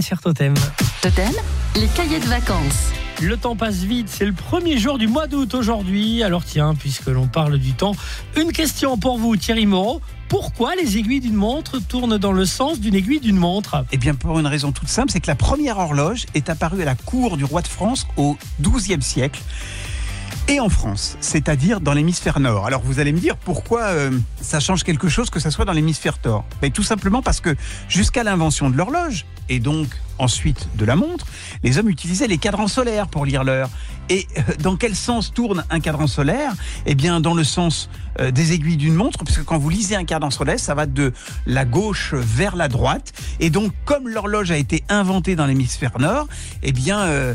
cher Totem. Totem, les cahiers de vacances. Le temps passe vite, c'est le premier jour du mois d'août aujourd'hui. Alors tiens, puisque l'on parle du temps, une question pour vous Thierry Moreau. Pourquoi les aiguilles d'une montre tournent dans le sens d'une aiguille d'une montre? Eh bien, pour une raison toute simple, c'est que la première horloge est apparue à la cour du roi de France au XIIe siècle et en France, c'est-à-dire dans l'hémisphère nord. Alors vous allez me dire pourquoi euh, ça change quelque chose que ça soit dans l'hémisphère nord ben, Tout simplement parce que jusqu'à l'invention de l'horloge, et donc ensuite de la montre, les hommes utilisaient les cadrans solaires pour lire l'heure. Et euh, dans quel sens tourne un cadran solaire? Eh bien, dans le sens euh, des aiguilles d'une montre, puisque quand vous lisez un cadran solaire, ça va de la gauche vers la droite. Et donc, comme l'horloge a été inventée dans l'hémisphère nord, eh bien, euh,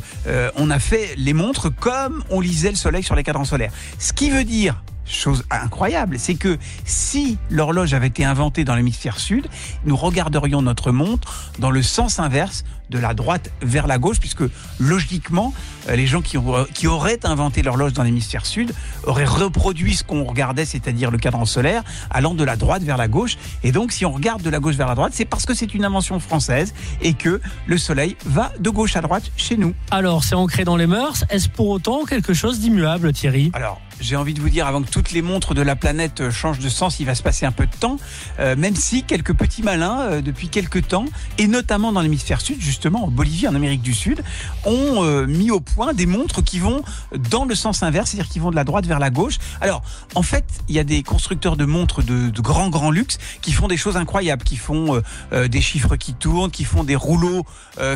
on a fait les montres comme on lisait le soleil sur les cadrans solaires. Ce qui veut dire chose incroyable, c'est que si l'horloge avait été inventée dans l'hémisphère sud, nous regarderions notre montre dans le sens inverse de la droite vers la gauche, puisque logiquement, euh, les gens qui, qui auraient inventé l'horloge dans l'hémisphère sud auraient reproduit ce qu'on regardait, c'est-à-dire le cadran solaire, allant de la droite vers la gauche. Et donc, si on regarde de la gauche vers la droite, c'est parce que c'est une invention française et que le soleil va de gauche à droite chez nous. Alors, c'est ancré dans les mœurs. Est-ce pour autant quelque chose d'immuable, Thierry? Alors, j'ai envie de vous dire, avant que toutes les montres de la planète euh, changent de sens, il va se passer un peu de temps, euh, même si quelques petits malins, euh, depuis quelques temps, et notamment dans l'hémisphère sud, justement en Bolivie, en Amérique du Sud, ont mis au point des montres qui vont dans le sens inverse, c'est-à-dire qui vont de la droite vers la gauche. Alors, en fait, il y a des constructeurs de montres de, de grand, grand luxe qui font des choses incroyables, qui font des chiffres qui tournent, qui font des rouleaux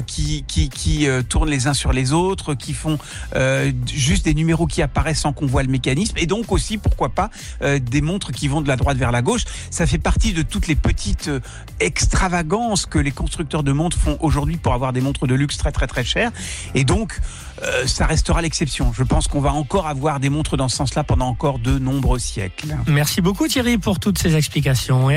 qui, qui, qui tournent les uns sur les autres, qui font juste des numéros qui apparaissent sans qu'on voit le mécanisme et donc aussi, pourquoi pas, euh, des montres qui vont de la droite vers la gauche. Ça fait partie de toutes les petites euh, extravagances que les constructeurs de montres font aujourd'hui pour avoir des montres de luxe très très très chères. Et donc, euh, ça restera l'exception. Je pense qu'on va encore avoir des montres dans ce sens-là pendant encore de nombreux siècles. Merci beaucoup Thierry pour toutes ces explications.